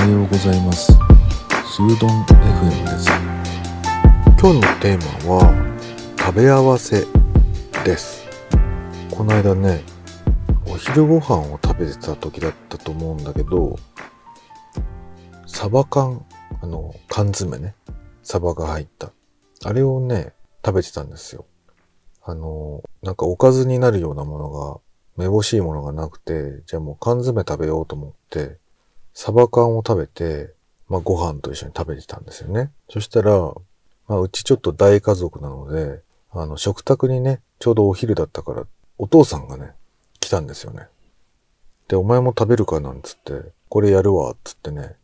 はようございます。スードン FM です。今日のテーマは食べ合わせです。この間ねお昼ご飯を食べてた時だったと思うんだけどサバ缶あの缶詰ねサバが入った。あれをね食べてたんですよ。あのなんかおかずになるようなものがめぼしいものがなくて、じゃあもう缶詰食べようと思って、サバ缶を食べて、まあご飯と一緒に食べてたんですよね。そしたら、まあうちちょっと大家族なので、あの食卓にね、ちょうどお昼だったから、お父さんがね、来たんですよね。で、お前も食べるかなんつって、これやるわ、つってね、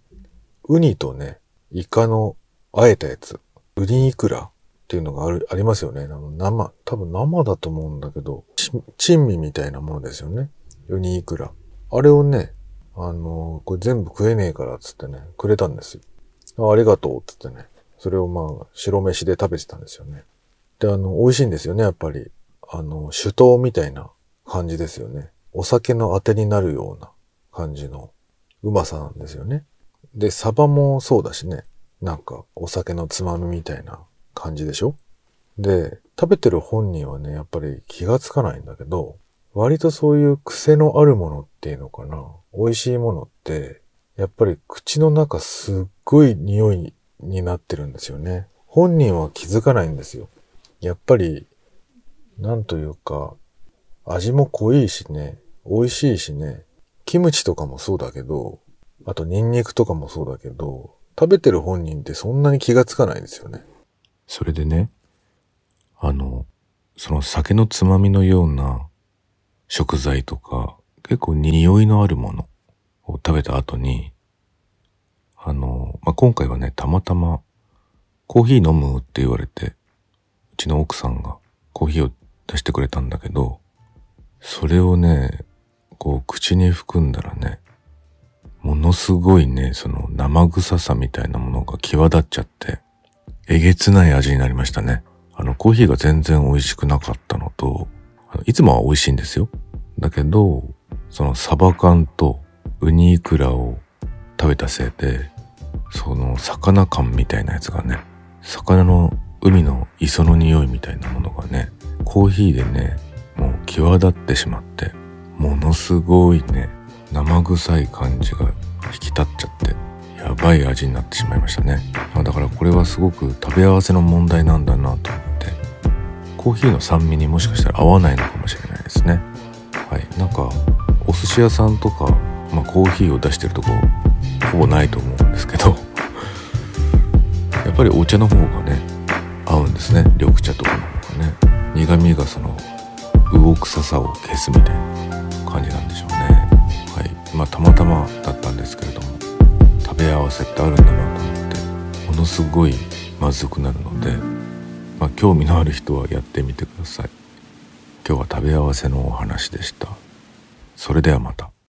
ウニとね、イカのあえたやつ、ウニイクラっていうのがある、ありますよね。生、多分生だと思うんだけど、珍味みたいなものですよね。ウニイクラ。あれをね、あの、これ全部食えねえからつってね、くれたんですよ。ありがとうつってね。それをまあ、白飯で食べてたんですよね。で、あの、美味しいんですよね、やっぱり。あの、酒盗みたいな感じですよね。お酒のあてになるような感じのうまさなんですよね。で、サバもそうだしね。なんか、お酒のつまみみたいな感じでしょで、食べてる本人はね、やっぱり気がつかないんだけど、割とそういう癖のあるものっていうのかな。美味しいものって、やっぱり口の中すっごい匂いになってるんですよね。本人は気づかないんですよ。やっぱり、なんというか、味も濃いしね、美味しいしね、キムチとかもそうだけど、あとニンニクとかもそうだけど、食べてる本人ってそんなに気がつかないですよね。それでね、あの、その酒のつまみのような食材とか、結構匂いのあるものを食べた後に、あの、まあ、今回はね、たまたまコーヒー飲むって言われて、うちの奥さんがコーヒーを出してくれたんだけど、それをね、こう口に含んだらね、ものすごいね、その生臭さみたいなものが際立っちゃって、えげつない味になりましたね。あの、コーヒーが全然美味しくなかったのと、いつもは美味しいんですよ。だけど、そのサバ缶とウニイクラを食べたせいで、その魚感みたいなやつがね、魚の海の磯の匂いみたいなものがね、コーヒーでね、もう際立ってしまって、ものすごいね、生臭い感じが引き立っちゃって、やばい味になってしまいましたね。だからこれはすごく食べ合わせの問題なんだなと、コーヒーの酸味にもしかしたら合わないのかもしれないですね。はい。なんか、お寿司屋さんとか、まあコーヒーを出してるとこ、ほぼないと思うんですけど、やっぱりお茶の方がね、合うんですね。緑茶とかの方がね。苦味がその、魚臭さを消すみたいな感じなんでしょうね。はい。まあたまたまだったんですけれども、食べ合わせってあるんだなと思ってものすごいまずくなるので、まあ、興味のある人はやってみてください。今日は食べ合わせのお話でした。それではまた。